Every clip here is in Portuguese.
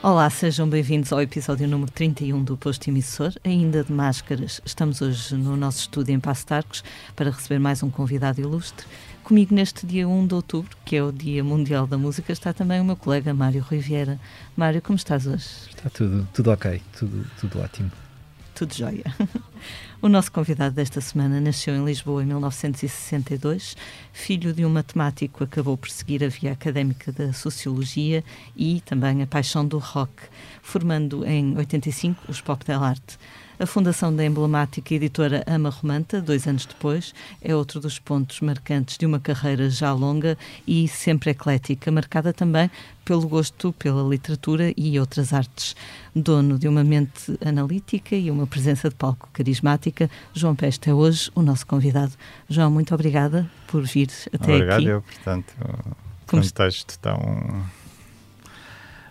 Olá, sejam bem-vindos ao episódio número 31 do Posto Emissor, ainda de máscaras. Estamos hoje no nosso estúdio em Passo Tarcos para receber mais um convidado ilustre. Comigo neste dia 1 de outubro, que é o Dia Mundial da Música, está também o meu colega Mário Riviera. Mário, como estás hoje? Está tudo, tudo ok, tudo, tudo ótimo. Tudo jóia. O nosso convidado desta semana nasceu em Lisboa em 1962. Filho de um matemático, acabou por seguir a via académica da Sociologia e também a paixão do rock, formando em 85 os Pop Del Arte. A fundação da emblemática editora Ama Romanta, dois anos depois, é outro dos pontos marcantes de uma carreira já longa e sempre eclética, marcada também pelo gosto pela literatura e outras artes. Dono de uma mente analítica e uma presença de palco carismática, João Peste é hoje o nosso convidado. João, muito obrigada por vir até Obrigado aqui. Obrigado eu, portanto, Como um texto tão,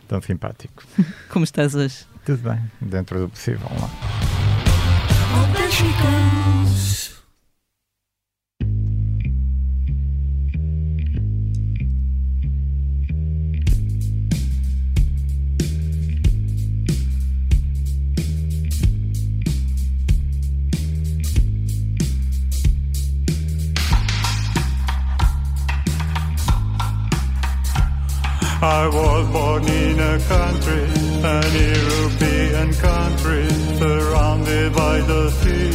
tão simpático. Como estás hoje? Tudo bem, dentro do possível. Lá. I was born in a country, an European country, surrounded by the sea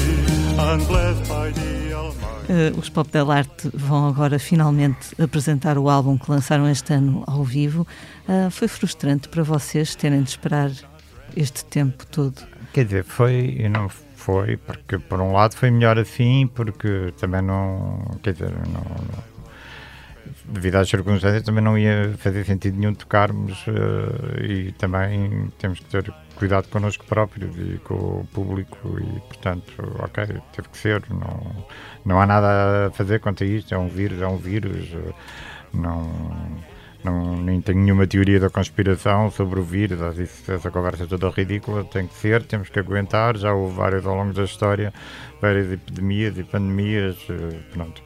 and blessed by the Almighty. Uh, os Pop Del Arte vão agora finalmente apresentar o álbum que lançaram este ano ao vivo. Uh, foi frustrante para vocês terem de esperar este tempo todo? Quer dizer, foi e não foi, porque por um lado foi melhor assim, porque também não. Quer dizer, não, não devido às circunstâncias, também não ia fazer sentido nenhum tocarmos uh, e também temos que ter cuidado connosco próprios e com o público e, portanto, ok, teve que ser. Não, não há nada a fazer quanto a isto. É um vírus, é um vírus. Uh, não. Não, nem tenho nenhuma teoria da conspiração sobre o vírus, essa conversa é toda ridícula, tem que ser, temos que aguentar, já houve várias ao longo da história, várias epidemias e pandemias, uh, pronto.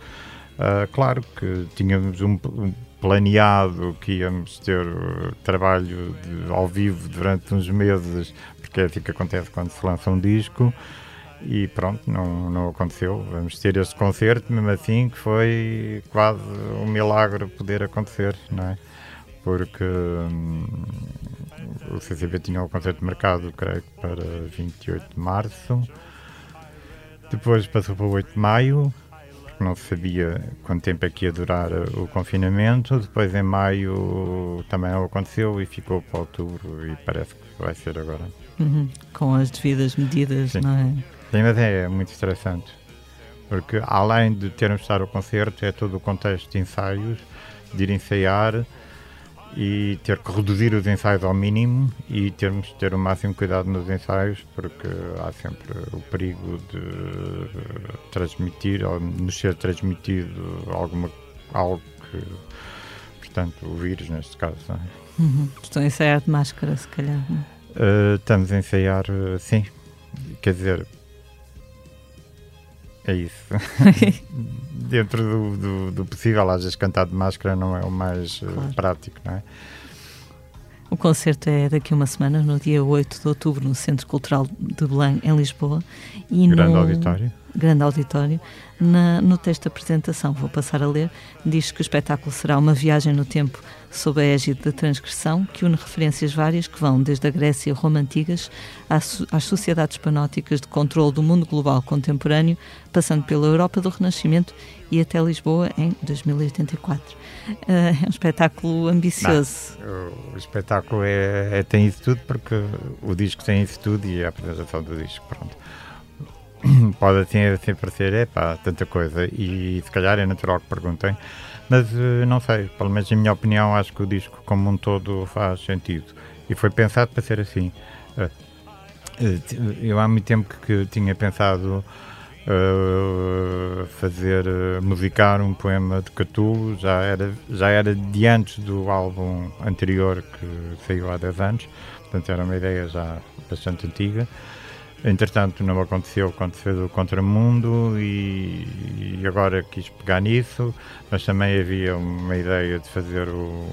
Uh, claro que tínhamos um, um, planeado que íamos ter uh, trabalho de, ao vivo durante uns meses, porque é assim que acontece quando se lança um disco, e pronto, não, não aconteceu. Vamos ter este concerto, mesmo assim, que foi quase um milagre poder acontecer, não é? Porque hum, o CCB tinha o concerto marcado, creio que para 28 de março, depois passou para 8 de maio porque não se sabia quanto tempo é que ia durar o confinamento. Depois, em maio, também não aconteceu e ficou para outubro e parece que vai ser agora. Uhum. Com as devidas medidas, Sim. não é? Sim, mas é muito estressante, porque além de termos de estar o concerto, é todo o contexto de ensaios, de ir ensaiar e ter que reduzir os ensaios ao mínimo e termos de ter o máximo cuidado nos ensaios porque há sempre o perigo de transmitir ou nos ser transmitido alguma, algo que portanto o vírus neste caso é? uhum. estão a ensaiar de máscara se calhar uh, estamos a ensaiar sim quer dizer é isso. Dentro do, do, do, possível, às vezes cantar de máscara não é o mais eh, claro. prático, não é? O concerto é daqui a uma semana, no dia 8 de outubro, no Centro Cultural de Belém, em Lisboa. E grande no auditório. Grande auditório. Na, no texto da apresentação, vou passar a ler, diz que o espetáculo será uma viagem no tempo sob a égide da transgressão, que une referências várias que vão desde a Grécia e Roma antigas às, às sociedades panóticas de controle do mundo global contemporâneo, passando pela Europa do Renascimento e até Lisboa em 2084. Uh, é um espetáculo ambicioso. Não, o espetáculo é, é, tem isso tudo porque o disco tem isso tudo e a apresentação do disco, pronto. Pode assim, assim parecer, é pá, tanta coisa e se calhar é natural que perguntem mas eh, não sei, pelo menos em minha opinião, acho que o disco como um todo faz sentido. E foi pensado para ser assim. Eh, eh, eu há muito tempo que tinha pensado uh, fazer, uh, musicar um poema de Catulo, já era, já era de antes do álbum anterior que saiu há 10 anos, portanto era uma ideia já bastante antiga. Entretanto, não aconteceu quando fez o Contramundo e, e agora quis pegar nisso, mas também havia uma ideia de fazer o,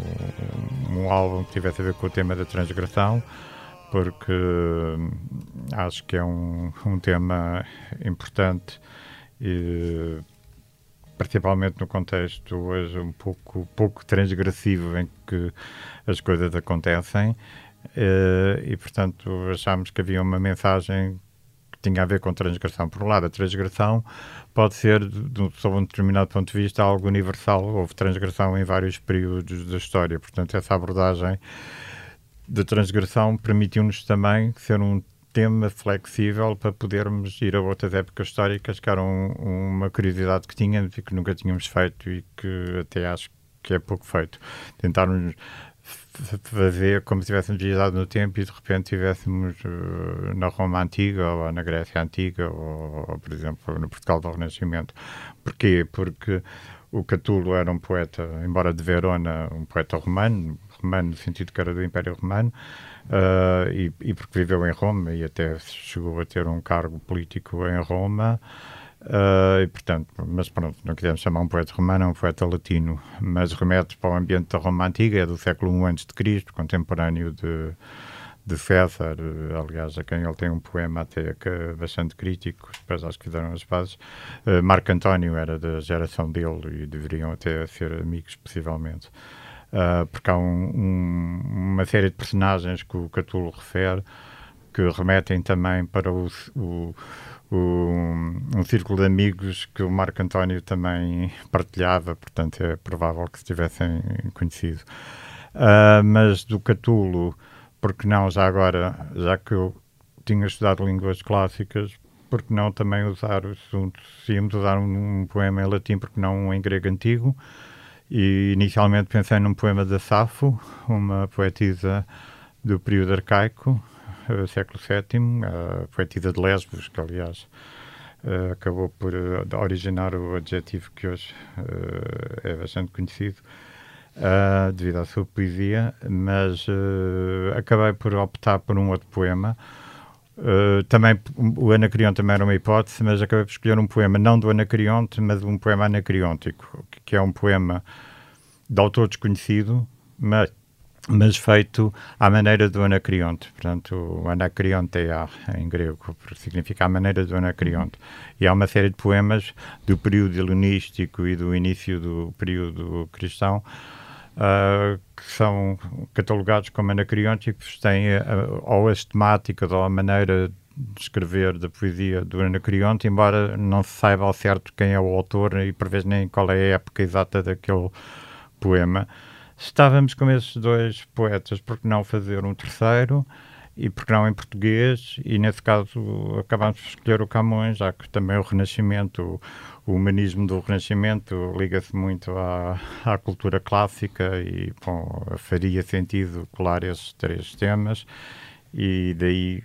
um álbum que tivesse a ver com o tema da transgressão, porque hum, acho que é um, um tema importante e principalmente no contexto hoje um pouco, pouco transgressivo em que as coisas acontecem. Uh, e, portanto, achámos que havia uma mensagem que tinha a ver com transgressão. Por um lado, a transgressão pode ser, de, sob um determinado ponto de vista, algo universal. Houve transgressão em vários períodos da história. Portanto, essa abordagem de transgressão permitiu-nos também ser um tema flexível para podermos ir a outras épocas históricas, que eram uma curiosidade que tínhamos e que nunca tínhamos feito e que até acho que é pouco feito. Tentarmos fazer como se tivéssemos viajado no tempo e de repente estivéssemos uh, na Roma Antiga ou na Grécia Antiga ou, ou, por exemplo, no Portugal do Renascimento. Porquê? Porque o Catulo era um poeta, embora de Verona, um poeta romano, romano no sentido que era do Império Romano, uh, e, e, porque viveu em Roma e até chegou a ter um cargo político em Roma. Uh, e, portanto, mas pronto, não quisemos chamar um poeta romano, é um poeta latino, mas remete para o ambiente da Roma Antiga, é do século I a.C., contemporâneo de, de César, aliás, a quem ele tem um poema até que é bastante crítico, depois acho que fizeram as bases. Uh, Marco António era da geração dele e deveriam até ser amigos, possivelmente. Uh, porque há um, um, uma série de personagens que o Catulo refere que remetem também para o, o um, um círculo de amigos que o Marco António também partilhava, portanto é provável que se tivessem conhecido. Uh, mas do Catulo, porque não já agora, já que eu tinha estudado línguas clássicas, porque não também usar o se íamos usar um, um, poema em latim, porque não um em grego antigo, e inicialmente pensei num poema da Safo, uma poetisa do período arcaico, século VII, a poetisa de Lesbos, que aliás uh, acabou por uh, originar o adjetivo que hoje é bastante conhecido. devido à sua poesia, mas acabei por optar por um outro poema, Uh, também o Anacreonte também era uma hipótese, mas acabei por escolher um poema não do Anacreonte, mas um poema anacreóntico, que é um poema de autor desconhecido, mas mas feito à maneira do Anacreonte. Portanto, o Anacreonte é em grego, porque significa a maneira do Anacreonte. E há uma série de poemas do período helenístico e do início do período cristão uh, que são catalogados como anacreónticos, têm uh, ou as temáticas ou a maneira de escrever da poesia do Anacreonte, embora não se saiba ao certo quem é o autor e por vezes nem qual é a época exata daquele poema estávamos com esses dois poetas, por que não fazer um terceiro? E por que não em português? E nesse caso acabámos por escolher o Camões, já que também o Renascimento, o humanismo do Renascimento liga-se muito à, à cultura clássica e bom, faria sentido colar esses três temas. E daí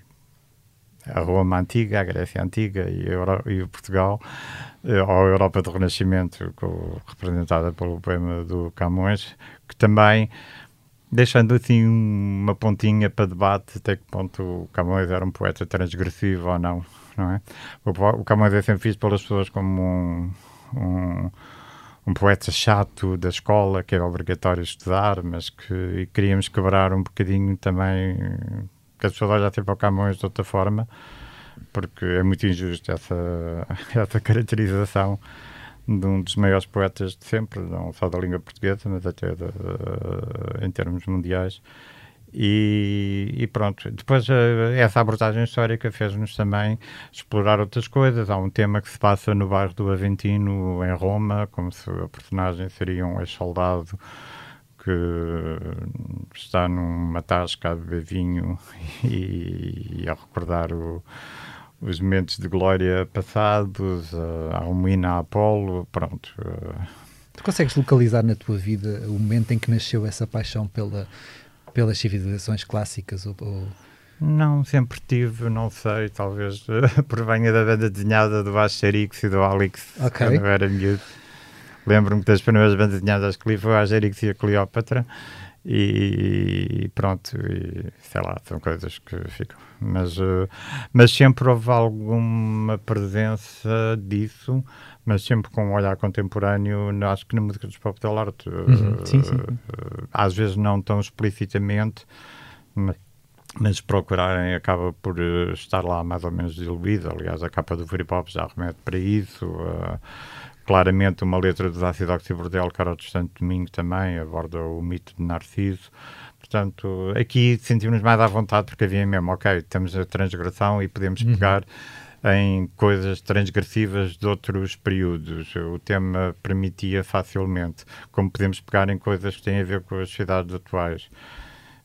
a Roma Antiga, a Grécia Antiga e, Euro, e Portugal, eh, ou a Europa do Renascimento, com, representada pelo poema do Camões, que também, deixando assim uma pontinha para debate até que ponto o Camões era um poeta transgressivo ou não, não é? O, o Camões é sempre visto pelas pessoas como um, um, um poeta chato da escola, que era obrigatório estudar, mas que queríamos quebrar um bocadinho também que as pessoas olham para o Camões de outra forma, porque é muito injusto essa, essa caracterização de um dos maiores poetas de sempre, não só da língua portuguesa, mas até de, uh, em termos mundiais. E, e, pronto, depois uh, essa abordagem histórica fez-nos também explorar outras coisas. Há um tema que se passa no bairro do Aventino, em Roma, como se a personagem seria um ex-soldado que está numa tasca a beber vinho e, e a recordar o, os momentos de glória passados, há um hino a Apolo, pronto. Eh. Tu consegues localizar na tua vida o momento em que nasceu essa paixão pela, pelas civilizações clássicas? Ou, ou... Não, sempre tive, não sei, talvez provenha da banda desenhada do Asterix e do Alex, okay. quando eu era miúdo. Lembro-me das primeiras bandas desenhadas que li foi a Asterix e a Cleópatra e pronto, e, sei lá, são coisas que ficam. Mas, uh, mas sempre houve alguma presença disso, mas sempre com um olhar contemporâneo, acho que na música dos pop del arte. Uhum, sim, sim. Uh, às vezes não tão explicitamente, mas, mas procurarem acaba por uh, estar lá mais ou menos diluído. Aliás, a capa do Free Pop já remete para isso. Claramente uma letra do Ácido Oxibordel, que era o Distante Domingo também, aborda o mito de Narciso. Portanto, aqui sentimos mais à vontade porque havia mesmo, ok, temos a transgressão e podemos uhum. pegar em coisas transgressivas de outros períodos. O tema permitia facilmente, como podemos pegar em coisas que têm a ver com as sociedades atuais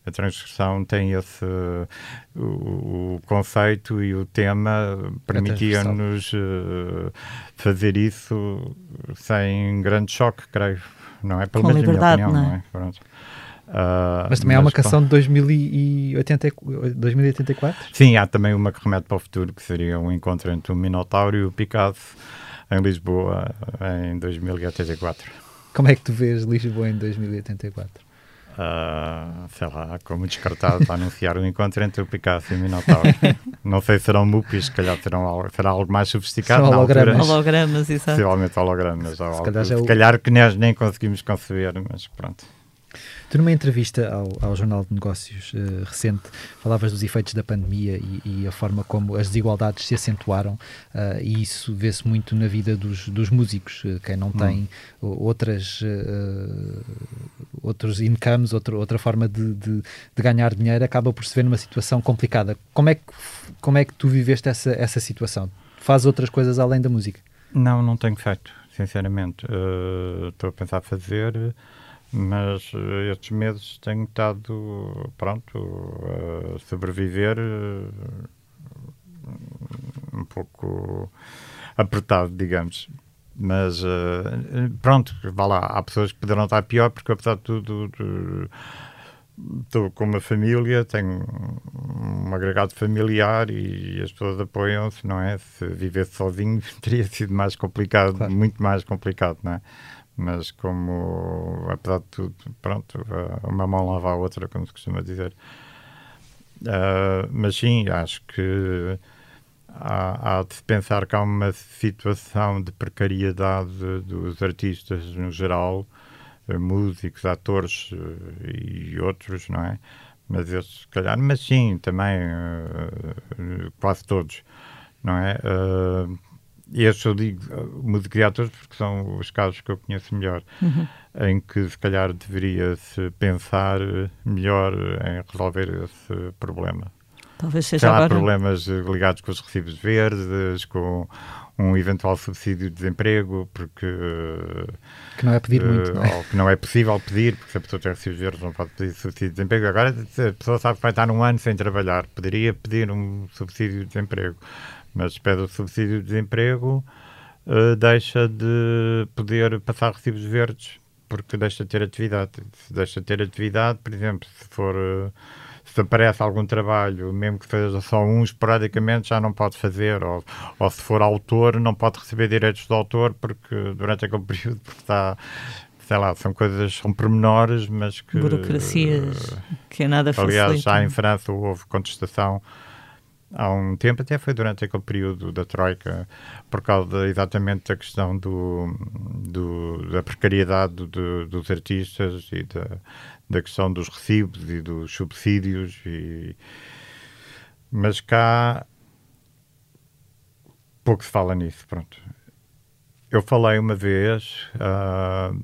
a transgressão tem esse o, o conceito e o tema permitia-nos uh, fazer isso sem grande choque, creio, não é? Pelo menos na minha opinião, não é? Não é? Uh, mas também mas, há uma canção de 2080, 2084? Sim, há também uma que remete para o futuro, que seria um encontro entre o Minotauro e o Picasso em Lisboa em 2084. Como é que tu vês Lisboa em 2084? Uh, sei lá, como descartado para anunciar o encontro entre o Picasso e o Minotauro. não sei se serão mupis, se calhar serão algo, será algo mais sofisticado. São hologramas. Altura, hologramas, exato. Possivelmente hologramas. Se, calhar, se calhar que nós nem conseguimos conceber, mas pronto. Tu, numa entrevista ao, ao Jornal de Negócios uh, recente, falavas dos efeitos da pandemia e, e, a forma como as desigualdades se acentuaram, uh, e isso vê-se muito na vida dos, dos músicos. Uh, quem não tem hum. outras, outros incomes, outra, outra forma de, de, de, ganhar dinheiro, acaba por se ver numa situação complicada. Como é que, como é que tu viveste essa, essa situação? Faz outras coisas além da música? Não, não tenho feito, sinceramente. Estou a pensar fazer mas uh, estes meses tenho estado, pronto, a sobreviver uh, um pouco apertado, digamos. Mas uh, pronto, vá lá, há pessoas que poderão estar pior, porque apesar de tudo, estou com uma família, tenho um agregado familiar e as pessoas apoiam-se, não é? Se vivesse sozinho teria sido mais complicado, claro. muito mais complicado, não é? Mas como, apesar de tudo, pronto, uma mão lava a outra, como se costuma dizer. Uh, mas sim, acho que há, há, de pensar que há uma situação de precariedade dos artistas no geral, eh, músicos, atores uh, e outros, não é? Mas esses, se calhar, mas sim, também uh, quase todos, não é? e estes eu digo música de atores porque são os casos que eu conheço melhor, uhum. em que se calhar deveria-se pensar melhor em resolver esse problema. Talvez seja agora... problemas ligados com os recibos verdes, com um eventual subsídio de desemprego, porque... Que não é pedir uh, muito, não é? Ou que não é possível pedir, porque se a pessoa tem recibos verdes não pode pedir subsídio de desemprego. Agora, a pessoa sabe que vai estar um ano sem trabalhar, poderia pedir um subsídio de desemprego mas pede o subsídio de desemprego, uh, deixa de poder passar recibos verdes porque deixa de ter atividade. Se deixa de ter atividade, por exemplo, se for uh, se aparece algum trabalho, mesmo que seja só um esporadicamente, já não pode fazer, ou, ou se for autor, não pode receber direitos de autor porque durante aquele período está sei lá, são coisas, são pormenores, mas que... Burocracias que é nada Aliás, já em França houve contestação há um tempo, até foi durante aquele período da Troika, por causa exatamente da questão do, do da precariedade do, dos artistas e da, da questão dos recibos e dos subsídios. E, mas cá pouco se fala nisso, pronto. Eu falei uma vez, uh,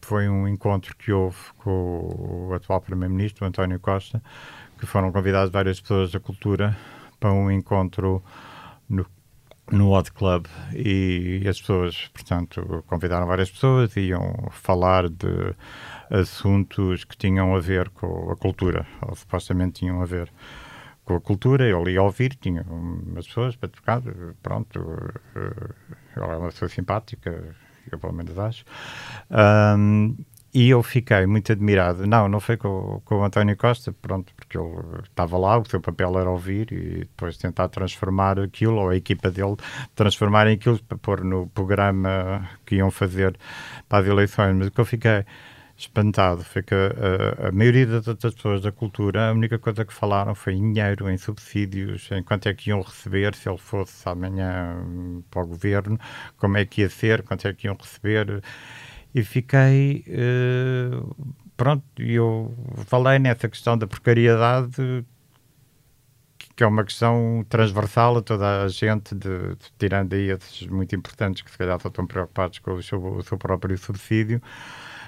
foi um encontro que houve com o atual Primeiro-Ministro, António Costa, que foram convidadas várias pessoas da cultura para um encontro no, no Odd Club e as pessoas, portanto, convidaram várias pessoas e iam falar de assuntos que tinham a ver com a cultura, ou supostamente tinham a ver com a cultura, eu ia ouvir, tinha umas pessoas para tocar, pronto, eh, ela é uma pessoa simpática, eu pelo menos acho. Um, e eu fiquei muito admirado. Não, não foi com, com o António Costa, pronto, porque ele estava lá, o seu papel era ouvir e depois tentar transformar aquilo, ou a equipa dele transformar em aquilo para pôr no programa que iam fazer para as eleições. Mas o que eu fiquei espantado foi que a, a, maioria das, das pessoas da cultura, a única coisa que falaram foi em dinheiro, em subsídios, em quanto é que iam receber se ele fosse amanhã hum, para o governo, como é que ia ser, quanto é que iam receber. E fiquei. Uh, pronto, eu falei nessa questão da precariedade que é uma questão transversal a toda a gente, de, de, tirando aí esses muito importantes que se calhar só estão preocupados com o seu, o seu próprio subsídio,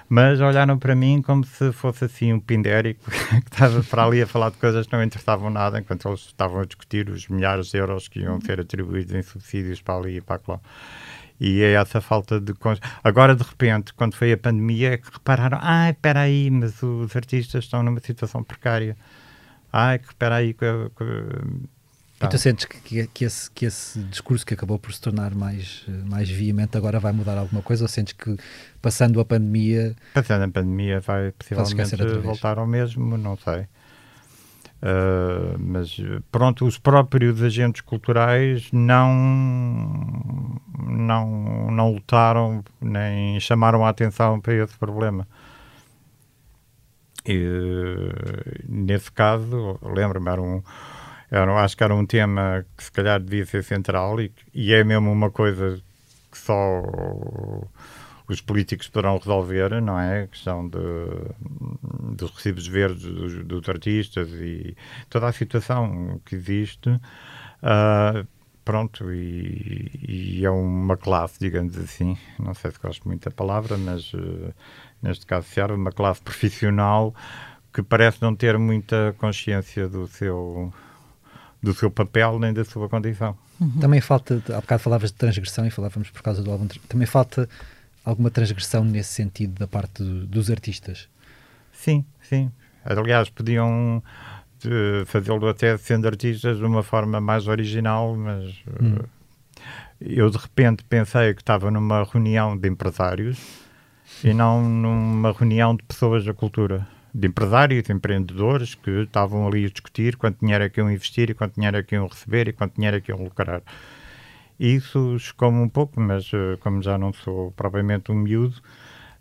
mas olharam para mim como se fosse assim um pindérico que estava para ali a falar de coisas que não interessavam nada, enquanto eles estavam a discutir os milhares de euros que iam ser atribuídos em subsídios para ali e para lá. E é essa falta de. Agora, de repente, quando foi a pandemia, é que repararam: ah, espera aí, mas os artistas estão numa situação precária. Ah, espera aí. Que, que, tá. E tu sentes que, que, esse, que esse discurso que acabou por se tornar mais, mais veemente agora vai mudar alguma coisa? Ou sentes que passando a pandemia. Passando a pandemia vai possivelmente voltar ao mesmo? Não sei. Uh, mas pronto, os próprios agentes culturais não, não, não lutaram nem chamaram a atenção para esse problema. E, nesse caso, lembro-me, era um, era, acho que era um tema que se calhar devia ser central e, e é mesmo uma coisa que só os políticos poderão resolver, não é? A questão de, dos recibos verdes dos, dos, artistas e toda a situação que existe. Uh, pronto, e, e, é uma classe, digamos assim, não sei se gosto muito da palavra, mas uh, neste caso serve uma classe profissional que parece não ter muita consciência do seu do seu papel nem da sua condição. Uhum. Também falta, há bocado falavas de transgressão e falávamos por causa do álbum, também falta alguma transgressão nesse sentido da parte do, dos artistas? Sim, sim. Aliás, podiam eh, fazê-lo até sendo artistas de uma forma mais original, mas hum. uh, eu de repente pensei que estava numa reunião de empresários e não numa reunião de pessoas da cultura, de empresários, de empreendedores que estavam ali a discutir quanto dinheiro é que iam investir e quanto dinheiro é que iam receber e quanto dinheiro é que iam lucrar. Isso chocou-me um pouco, mas uh, como já não sou propriamente um miúdo,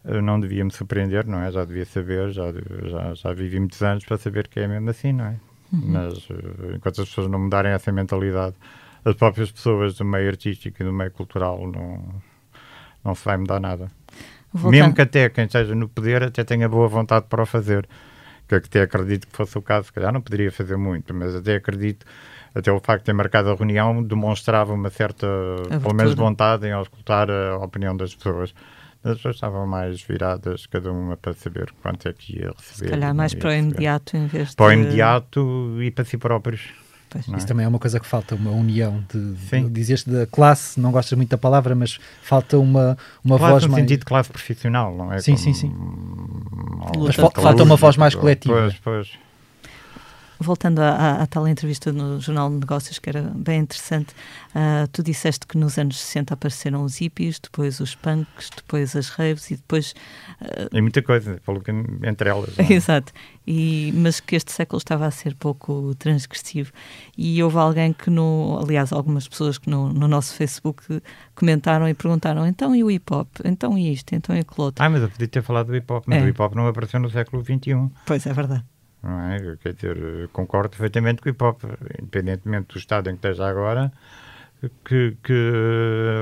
uh, não devia me surpreender, não é? Já devia saber, já, já, já vivi muitos anos para saber que é mesmo assim, não é? Uhum. Mas uh, enquanto as pessoas não mudarem essa mentalidade, as próprias pessoas do meio artístico e do meio cultural não, não se vai mudar nada. Voltando. Mesmo que até quem esteja no poder até tenha boa vontade para o fazer. Que até acredito que fosse o caso, se calhar não poderia fazer muito, mas até acredito, até o facto de ter marcado a reunião demonstrava uma certa, Abertura. pelo menos, vontade em auscultar a opinião das pessoas. As pessoas estavam mais viradas, cada uma para saber quanto é que ia receber. Se calhar mais para o imediato em vez de... Para o imediato e para si próprios. É? Isso também é uma coisa que falta, uma união. De, de, dizeste da classe, não gostas muito da palavra, mas falta uma, uma classe voz no mais... sentido de classe profissional, não é? Sim, Como... sim, sim. Mas falta uma voz mais coletiva. Pois, pois voltando à, à, tal entrevista no Jornal de Negócios, que era bem interessante, uh, tu disseste que nos anos 60 apareceram os hippies, depois os punks, depois as raves e depois... Uh, muita coisa, entre elas. É? Exato, e, mas que este século estava a ser pouco transgressivo. E houve alguém que, no, aliás, algumas pessoas que no, no nosso Facebook comentaram e perguntaram então e o hip-hop? Então e isto? Então e aquilo outro? Ah, mas eu podia ter falado do hip-hop, mas é. o hip-hop não apareceu no século XXI. Pois, é verdade não é? Quer dizer, concordo perfeitamente com o hip hop, independentemente do estado em que esteja agora, que, que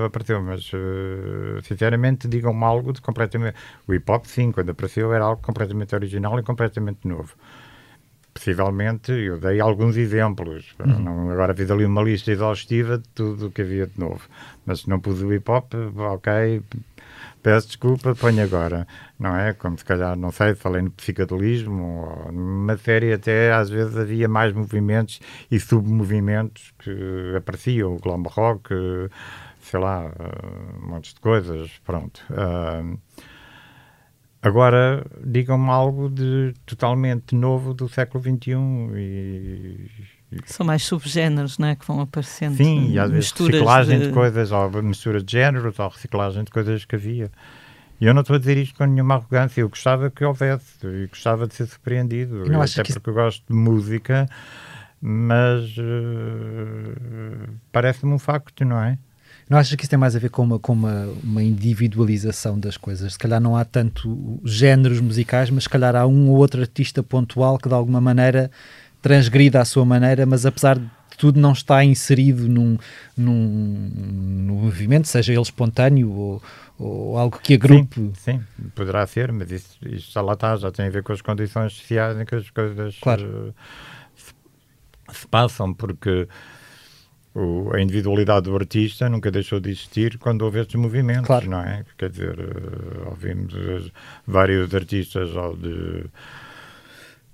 apareceu, mas uh, sinceramente digam-me algo de completamente. O hip hop, sim, quando apareceu era algo completamente original e completamente novo. Possivelmente, eu dei alguns exemplos. Uhum. Não, agora fiz ali uma lista exaustiva de tudo o que havia de novo. Mas se não pus o hip hop, ok, peço desculpa, ponho agora, não é? Como se calhar, não sei, falei no psicadelismo, ou numa série até às vezes havia mais movimentos e submovimentos que apareciam, o glam rock, sei lá, um monte de coisas, pronto. Uh, agora, digam-me algo de totalmente novo do século XXI e, são mais subgéneros, não é? Que vão aparecendo. Sim, e às vezes reciclagem de... de... coisas, ou mistura de géneros, ou reciclagem de coisas que havia. E eu não estou a dizer isto com nenhuma arrogância, eu gostava que houvesse, e gostava de ser surpreendido, não até porque eu gosto de música, mas uh, parece-me um facto, não é? Não achas que isso tem mais a ver com uma, com uma, uma individualização das coisas? Se calhar não há tanto géneros musicais, mas se calhar há um ou outro artista pontual que de alguma maneira transgrida à sua maneira, mas apesar de tudo não está inserido num, num, num movimento, seja ele espontâneo ou, ou algo que agrupe. Sim, sim, poderá ser, mas isso, isso já lá está, já tem a ver com as condições sociais em que as coisas claro. uh, se, se, passam, porque o, a individualidade do artista nunca deixou de existir quando houve estes movimentos, claro. não é? Quer dizer, uh, ouvimos vários artistas ou de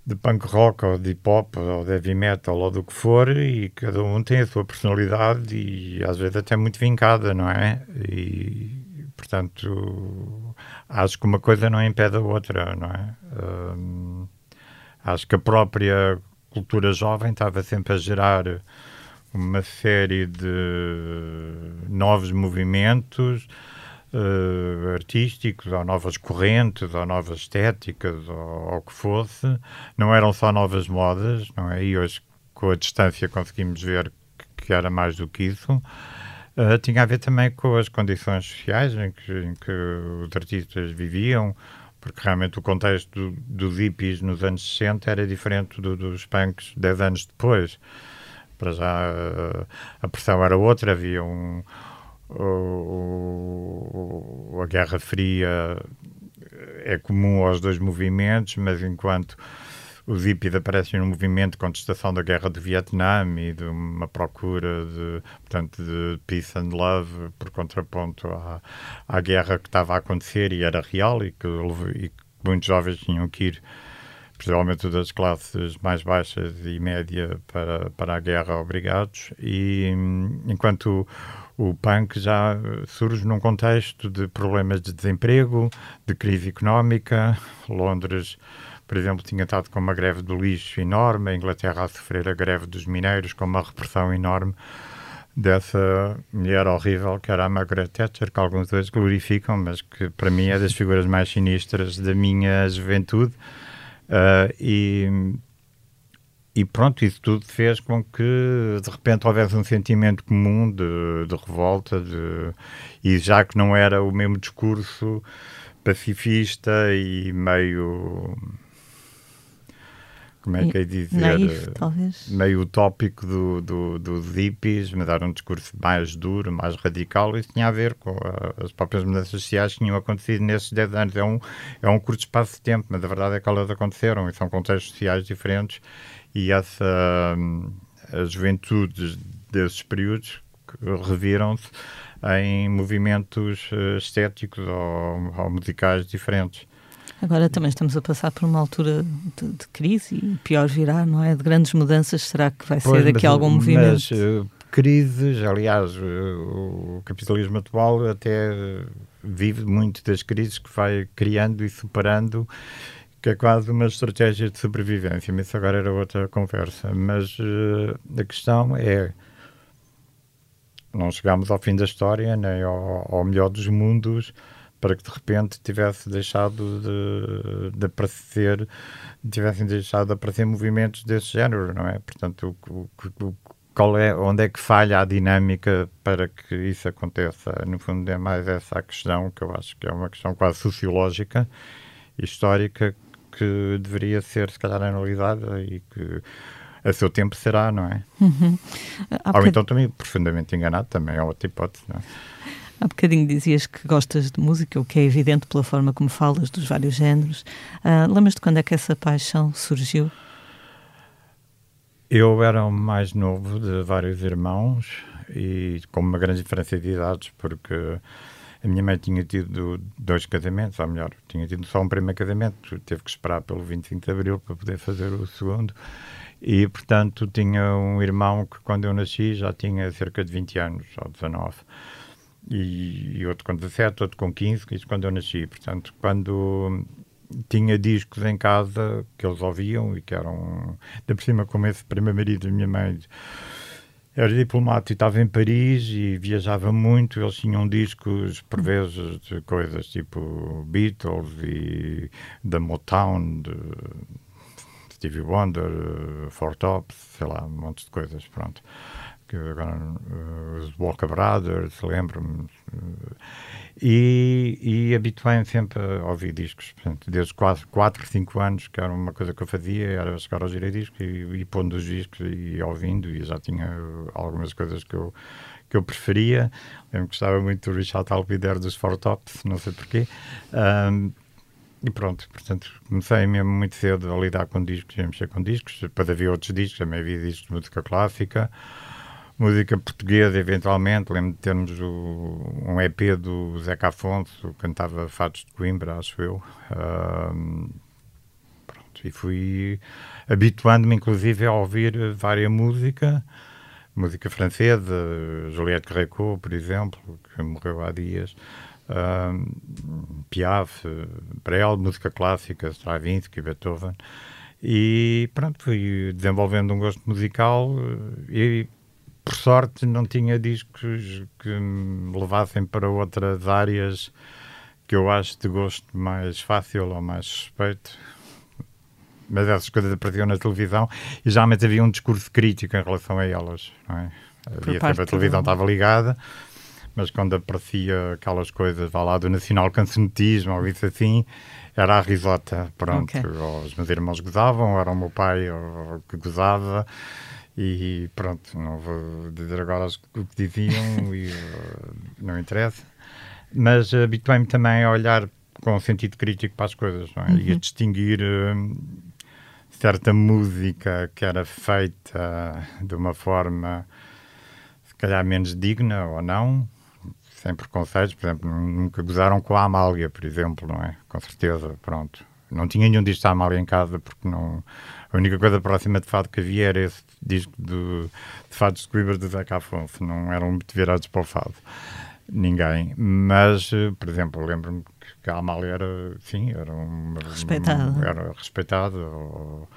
de punk rock ou de hip hop ou de heavy metal ou do que for e cada um tem a sua personalidade e às vezes até muito vincada, não é? E portanto acho que uma coisa não impede a outra, não é? Acho que a própria cultura jovem estava sempre a gerar uma série de novos movimentos uh, artísticos, ou novas correntes, ou novas estéticas, ou, o que fosse. Não eram só novas modas, não é? E hoje, com a distância, conseguimos ver que, era mais do que isso. Uh, tinha a ver também com as condições sociais em que, em que os artistas viviam, porque realmente o contexto do, dos hippies nos anos 60 era diferente do, dos punks 10 anos depois. Para já uh, a pressão era outra, havia um, a Guerra Fria é comum aos dois movimentos, mas enquanto os hippies aparecem no movimento de contestação da guerra do Vietnã e de uma procura de, portanto, de peace and love por contraponto à, à guerra que estava a acontecer e era real e que, e que muitos jovens tinham que ir principalmente das classes mais baixas e média para, para a guerra obrigados e enquanto o punk já surge num contexto de problemas de desemprego, de crise económica. Londres, por exemplo, tinha estado com uma greve do lixo enorme, a Inglaterra a sofrer a greve dos mineiros, com uma repressão enorme dessa mulher horrível que era a Margaret Thatcher, que alguns hoje glorificam, mas que para mim é das figuras mais sinistras da minha juventude. Uh, e e pronto, isso tudo fez com que de repente houvesse um sentimento comum de, de revolta, de, e já que não era o mesmo discurso pacifista e meio. Como é que é dizer? Naif, talvez. Meio utópico do, do, dos hippies, mas era um discurso mais duro, mais radical. Isso tinha a ver com as próprias mudanças sociais que tinham acontecido nesses 10 anos. É um, é um curto espaço de tempo, mas a verdade é que elas aconteceram e são contextos sociais diferentes e essa as juventudes desses períodos reviram-se em movimentos eh, estéticos ou, ou, musicais diferentes. Agora também estamos a passar por uma altura de, de, crise e pior virá, não é? De grandes mudanças, será que vai pois, ser daqui mas, algum movimento? Mas, uh, crises, aliás, uh, o capitalismo atual até vive muito das crises que vai criando e superando que é quase uma estratégia de sobrevivência, mas isso agora era outra conversa. Mas uh, a questão é: não chegámos ao fim da história, nem ao, ao melhor dos mundos, para que de repente tivesse deixado de, de aparecer, tivessem deixado de aparecer movimentos desse género, não é? Portanto, o, o, qual é, onde é que falha a dinâmica para que isso aconteça? No fundo, é mais essa a questão, que eu acho que é uma questão quase sociológica, histórica, que deveria ser, se calhar, analisada e que a seu tempo será, não é? Uhum. Ou então também profundamente enganado, também é outra hipótese, não é? Há bocadinho dizias que gostas de música, o que é evidente pela forma como falas dos vários géneros. Uh, Lembras-te quando é que essa paixão surgiu? Eu era o mais novo de vários irmãos e com uma grande diferença de idades, porque a minha mãe tinha tido dois casamentos, ou melhor, tinha tido só um primeiro casamento, teve que esperar pelo 25 de Abril para poder fazer o segundo. E, portanto, tinha um irmão que, quando eu nasci, já tinha cerca de 20 anos, ou 19. E, outro com 17, outro com 15, isso quando eu nasci. Portanto, quando tinha discos em casa que eles ouviam e que eram, de por cima, como esse primeiro marido da minha mãe era diplomata e estava em Paris e viajava muito. Eles tinham discos, por vezes, de coisas tipo Beatles e da Motown, de Stevie Wonder, Four Tops, sei lá, um monte de coisas, pronto. Que agora uh, os Walker Brothers, lembro-me. Uh, e, e habituei-me sempre a ouvir discos, portanto, desde quase 4, 5 anos, que era uma coisa que eu fazia, era chegar ao giradiscos e, e pondo os discos e ouvindo, e já tinha algumas coisas que eu, que eu preferia. Eu gostava muito do Richard Alvider dos Four Tops, não sei porquê. Um, e pronto, portanto, comecei mesmo muito cedo a lidar com discos a mexer com discos. Depois havia outros discos, também havia discos de música clássica, música portuguesa, eventualmente. Lembro de termos o, um EP do Zeca Afonso, cantava Fatos de Coimbra, acho eu. Um, pronto, e fui habituando-me, inclusive, a ouvir várias música. Música francesa, Juliette Greco, por exemplo, que morreu há dias uh, Piaf, Brel, música clássica, Stravinsky, Beethoven. E pronto, fui desenvolvendo um gosto musical e, por sorte, não tinha discos que me levassem para outras áreas que eu acho de gosto mais fácil ou mais suspeito. Mas essas coisas apareciam na televisão e geralmente havia um discurso crítico em relação a elas. Não é? Havia sempre a televisão estava ligada mas quando aparecia aquelas coisas, vá lá, do nacional cancionetismo ou isso assim, era a risota, pronto. Okay. Ou os meus irmãos gozavam, ou era o meu pai ou, que gozava, e pronto, não vou dizer agora o que diziam, e uh, não interessa. Mas habituei-me também a olhar com sentido crítico para as coisas, não é? Uhum. E a uhum. distinguir uh, certa música que era feita de uma forma se calhar menos digna ou não, sem preconceitos, por exemplo, nunca gozaram com a Amália, por exemplo, não é? Com certeza, pronto. Não tinha nenhum disco da Amália em casa, porque não... A única coisa próxima de fado que havia era esse disco de, de fados de Coimbra de Zeca Afonso, não eram muito virados para o fado. Ninguém. Mas, por exemplo, lembro-me que a Amália era, sim, era uma... Respeitada. Era respeitada, ou,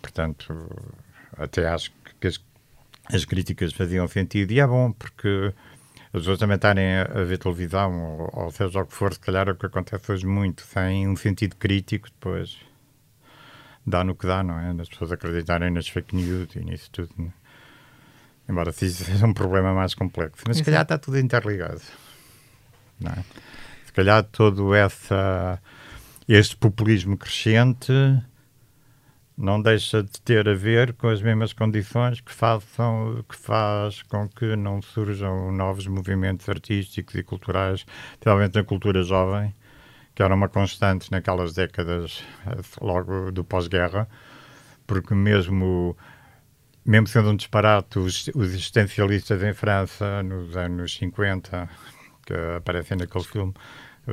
portanto, até acho que as as críticas faziam sentido e é bom porque as pessoas também estarem a, ver televisão ou, ou, seja o que for, se calhar é o que acontece hoje muito, sem um sentido crítico, depois dá no que dá, não é? As pessoas acreditarem nas fake news e nisso tudo. Né? Embora seja um problema mais complexo. Mas se calhar está tudo interligado. Não é? Se calhar todo essa, este populismo crescente não deixa de ter a ver com as mesmas condições que, façam, que faz com que não surjam novos movimentos artísticos e culturais, especialmente na cultura jovem, que era uma constante naquelas décadas logo do pós-guerra, porque mesmo mesmo sendo um disparate, os, os existencialistas em França, nos anos 50, que aparecem naquele filme,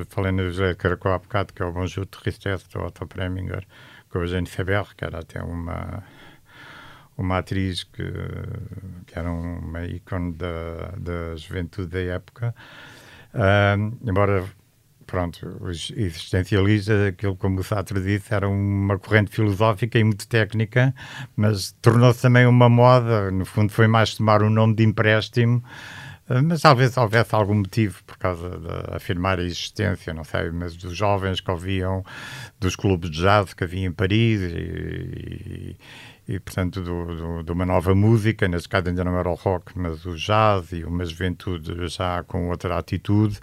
falei no José Caracol há bocado, que é o Bonjour Tristesse, do Otto Preminger, com a Eugênie Faber, que era até uma, uma atriz que, que era uma ícone da, da juventude da época. Uh, embora, pronto, os existencialistas, aquilo como o Sartre disse, era uma corrente filosófica e muito técnica, mas tornou-se também uma moda, no fundo foi mais tomar o um nome de empréstimo ah, mas talvez houvesse algum motivo por causa de afirmar a existência, não sei, mas dos jovens que ouviam dos clubes de jazz que havia em Paris e, e, e portanto, do, do, de uma nova música, nesse caso ainda não era o rock, mas o jazz e uma juventude já com outra atitude.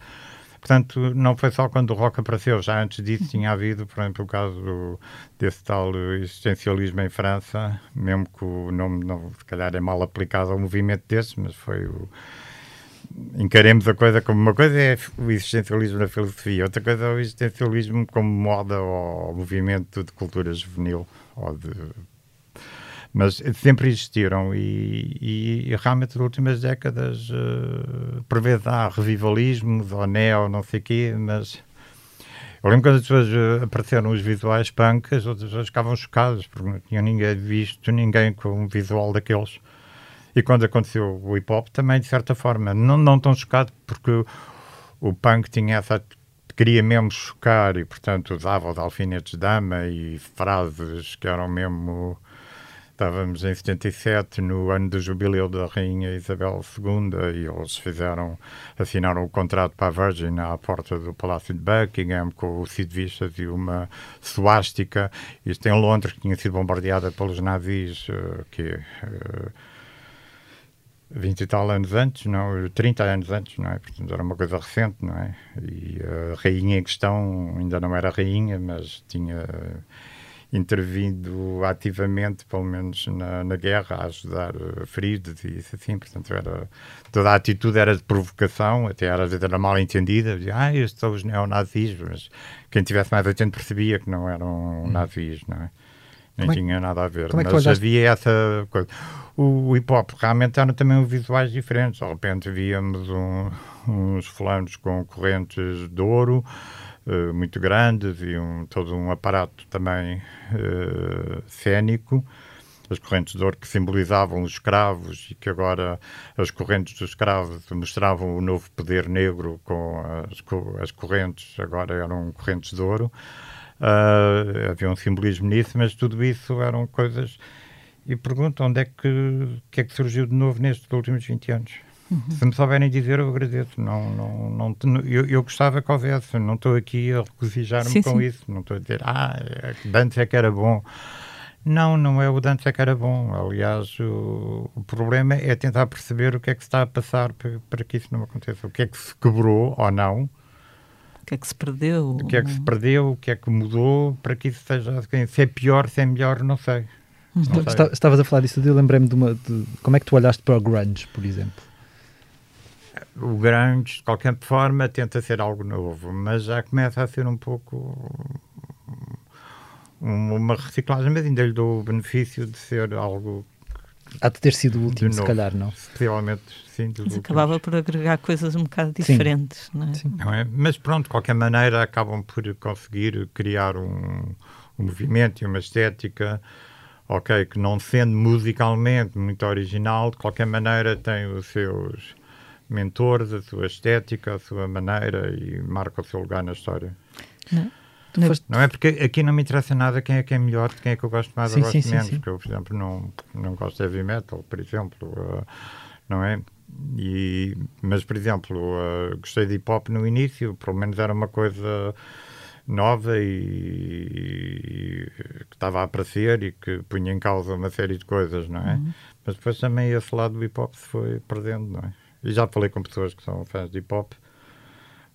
Portanto, não foi só quando o rock apareceu, já antes disso tinha havido, por exemplo, o caso desse tal existencialismo em França, mesmo que o nome, não, se calhar, é mal aplicado ao movimento desse, mas foi o encaremos a coisa como uma coisa é o existencialismo na filosofia, outra coisa é o existencialismo como moda ou movimento de cultura juvenil ou de mas sempre existiram e, e, e realmente nas últimas décadas uh, por vezes há revivalismos ou neo, não sei o quê, mas eu lembro quando as pessoas uh, apareceram os visuais punk, as outras pessoas ficavam chocadas porque não tinham ninguém visto ninguém com um visual daqueles e quando aconteceu o hip hop, também, de certa forma, não, não tão chocado, porque o punk tinha essa. queria mesmo chocar e, portanto, usava os alfinetes de dama e frases que eram mesmo Estávamos em 77, no ano do jubileu da Rainha Isabel II, e eles fizeram, assinaram o contrato para a Virgin à porta do Palácio de Buckingham, com o Cid Vistas e uma suástica. Isto em Londres, que tinha sido bombardeada pelos nazis, uh, que uh, 20 e tal anos antes, não, 30 anos antes, não é? Portanto, era uma coisa recente, não é? E a rainha em questão ainda não era rainha, mas tinha intervindo ativamente, pelo menos na, na guerra, a ajudar uh, feridos e isso assim, portanto era, toda a atitude era de provocação, até era, às vezes era mal entendida, dizia, ah, estes são os neonazis, mas quem tivesse mais atento percebia que não eram hum. nazis, não é? Nem como é tinha nada a ver, é mas havia essa coisa. O, o hip hop realmente eram também visuais diferentes, de repente víamos um, uns fulanos com correntes de ouro, uh, muito grandes e um, todo um aparato também uh, cénico. As correntes de ouro que simbolizavam os escravos e que agora as correntes dos escravos mostravam o novo poder negro com as, as correntes, agora eram correntes de ouro. Uh, havia um simbolismo nisso, mas tudo isso eram coisas. E pergunto onde é que, que é que surgiu de novo nestes últimos 20 anos? Uhum. Se me souberem dizer, eu agradeço. Não, não, não, eu, eu gostava que houvesse. Não estou aqui a regozijar-me com sim. isso. Não estou a dizer, ah, antes é que era bom. Não, não é o Dantes é que era bom. Aliás, o, o, problema é tentar perceber o que é que se está a passar para, para, que isso não aconteça. O que é que se quebrou ou não. O que é que se perdeu? O que é que se perdeu, o que é que mudou para que isso seja. Se é pior, se é melhor, não sei. Não sei. Estavas a falar disso, eu lembrei-me de uma. De, como é que tu olhaste para o Grunge, por exemplo? O grunge, de qualquer forma, tenta ser algo novo, mas já começa a ser um pouco uma reciclagem, mas ainda lhe dou o benefício de ser algo. Há de ter sido o último, se calhar, não? Possivelmente, sim. Mas acabava por agregar coisas um bocado diferentes, sim. não é? Sim. Não é? Mas pronto, de qualquer maneira, acabam por conseguir criar um, um movimento e uma estética ok, que não sendo musicalmente muito original, de qualquer maneira tem os seus mentores, a sua estética, a sua maneira e marca o seu lugar na história. Não. Não, não é porque aqui não me interessa nada quem é que é melhor, quem é que eu gosto mais sim, ou gosto sim, menos. Sim, sim. eu, por exemplo, não, não gosto de heavy metal, por exemplo, uh, não é? E, mas, por exemplo, uh, gostei de hip hop no início, pelo menos era uma coisa nova e, e, que estava a aparecer e que punha em causa uma série de coisas, não é? Uhum. Mas depois também esse lado do hip hop se foi perdendo, não é? E já falei com pessoas que são fãs de hip hop,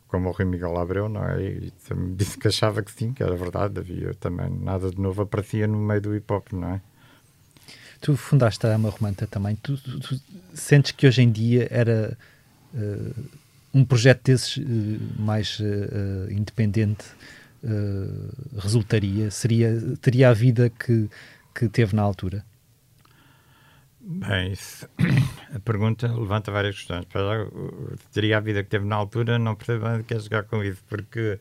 como o Rui Miguel Abreu, não é? E disse que achava que sim, que era verdade, havia também nada de novo aparecia no meio do hip hop, não é? Tu fundaste a Ama Romanta também. Tu, tu, tu, sentes que hoje em dia era uh, um projeto desses uh, mais uh, independente resultaria? Seria, teria a vida que, que teve na altura? Bem, isso, a pergunta levanta várias questões. Para teria a vida que teve na altura, não percebo bem quer jogar com isso, porque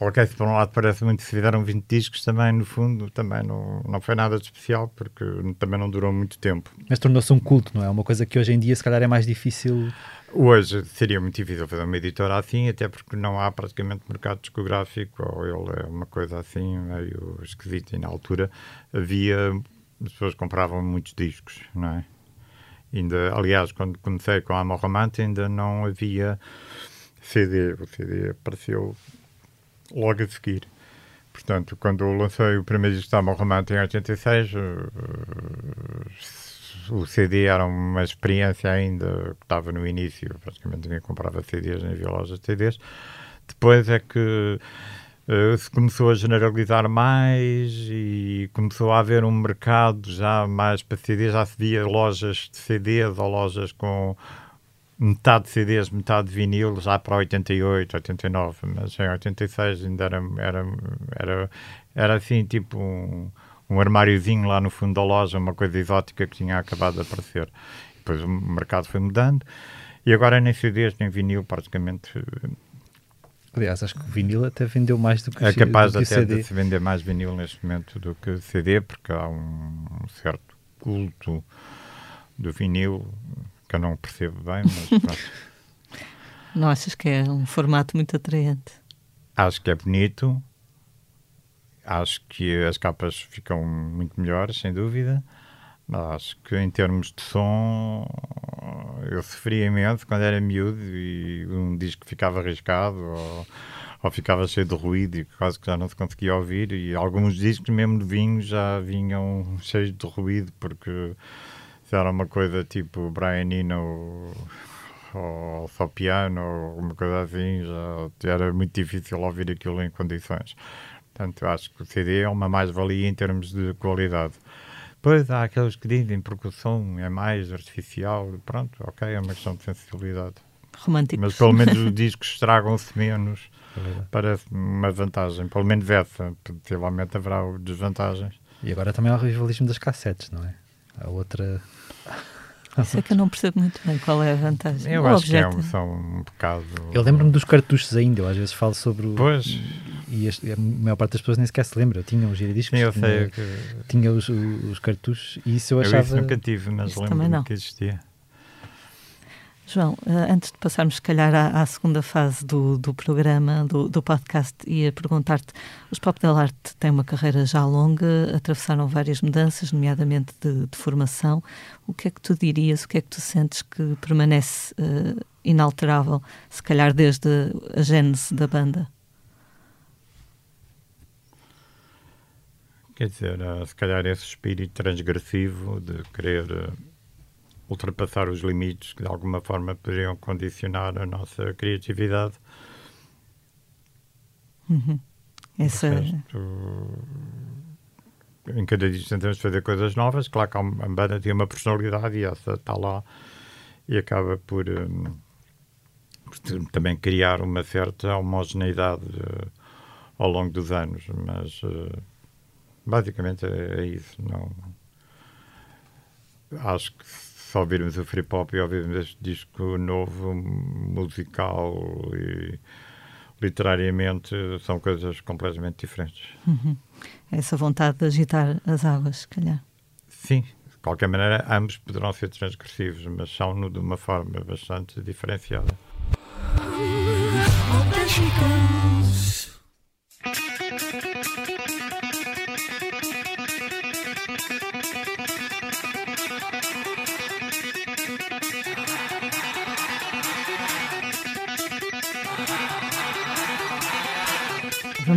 ok, se por um lado parece muito se fizeram 20 discos, também no fundo também não, não foi nada de especial, porque também não durou muito tempo. Mas tornou-se um culto, não é? Uma coisa que hoje em dia se calhar é mais difícil. Hoje seria muito difícil fazer uma editora assim, até porque não há praticamente mercado discográfico, ou ele é uma coisa assim meio esquisita, e na altura havia as pessoas compravam muitos discos, não é? Ainda, aliás, quando comecei com a Amorramante ainda não havia CD, o CD apareceu logo a seguir. Portanto, quando lancei o primeiro disco da Amorramante em 86, uh, eh, o CD era uma experiência ainda que estava no início, praticamente ninguém comprava CDs nem havia lojas de CDs. Depois é que uh, se começou a generalizar mais e começou a haver um mercado já mais para CDs, já se via lojas de CDs ou lojas com metade de CDs, metade de vinil, já para 88, 89, mas em 86 ainda era, era, era, era assim, tipo um, um armáriozinho lá no fundo da loja, uma coisa exótica que tinha acabado de aparecer. Depois o mercado foi mudando e agora nem CDs nem vinil praticamente Aliás, acho que o vinil até vendeu mais do que É capaz que até CD. de se vender mais vinil neste momento do que CD, porque há um certo culto do vinil que eu não percebo bem, mas pronto. Não achas que é um formato muito atraente? Acho que é bonito. Acho que as capas ficam muito melhores, sem dúvida. Acho que em termos de som eu sofria imenso quando era miúdo e um disco ficava arriscado ou, ou, ficava cheio de ruído e quase que já não se conseguia ouvir. E alguns discos mesmo de vinho já vinham cheios de ruído porque se era uma coisa tipo Brian Eno ou só piano ou alguma coisa assim já era muito difícil ouvir aquilo em condições. Portanto acho que o CD é uma mais-valia em termos de qualidade Pois há aqueles que dizem porque o som é mais artificial. Pronto, ok, é uma questão de sensibilidade. Romântico. Mas pelo menos os discos estragam-se menos. É Parece uma vantagem. Pelo menos essa. Possivelmente haverá desvantagens. E agora também há o rivalismo das cassetes, não é? A outra. Isso é que eu não percebo muito bem qual é a vantagem. Eu o acho objeto. que é um, são um bocado. Eu lembro-me dos cartuchos ainda, eu às vezes falo sobre o. Pois. E a maior parte das pessoas nem sequer se lembra. Eu tinha os giradiscos, eu tinha, sei que... tinha os, os, cartuchos e isso eu achava. Eu isso nunca tive, mas lembro que existia. João, eh, antes de passarmos, se calhar, à, à segunda fase do, do programa, do, do podcast, ia perguntar-te: os Pop Del Arte têm uma carreira já longa, atravessaram várias mudanças, nomeadamente de, de, formação. O que é que tu dirias, o que é que tu sentes que permanece uh, inalterável, se calhar desde a gênese da banda? Quer dizer, uh, se calhar esse espírito transgressivo de querer. Ultrapassar os limites que de alguma forma poderiam condicionar a nossa criatividade. Uhum. Essa... Resto, em cada dia tentamos fazer coisas novas. Claro que a banda tem uma personalidade e essa está lá e acaba por, um, por também criar uma certa homogeneidade uh, ao longo dos anos. Mas uh, basicamente é, é, isso. Não, acho que se ouvirmos o free pop e ouvirmos este disco novo, musical e literariamente, são coisas completamente diferentes. Uhum. Essa vontade de agitar as águas, se calhar. Sim, de qualquer maneira, ambos poderão ser transgressivos, mas são-no de uma forma bastante diferenciada.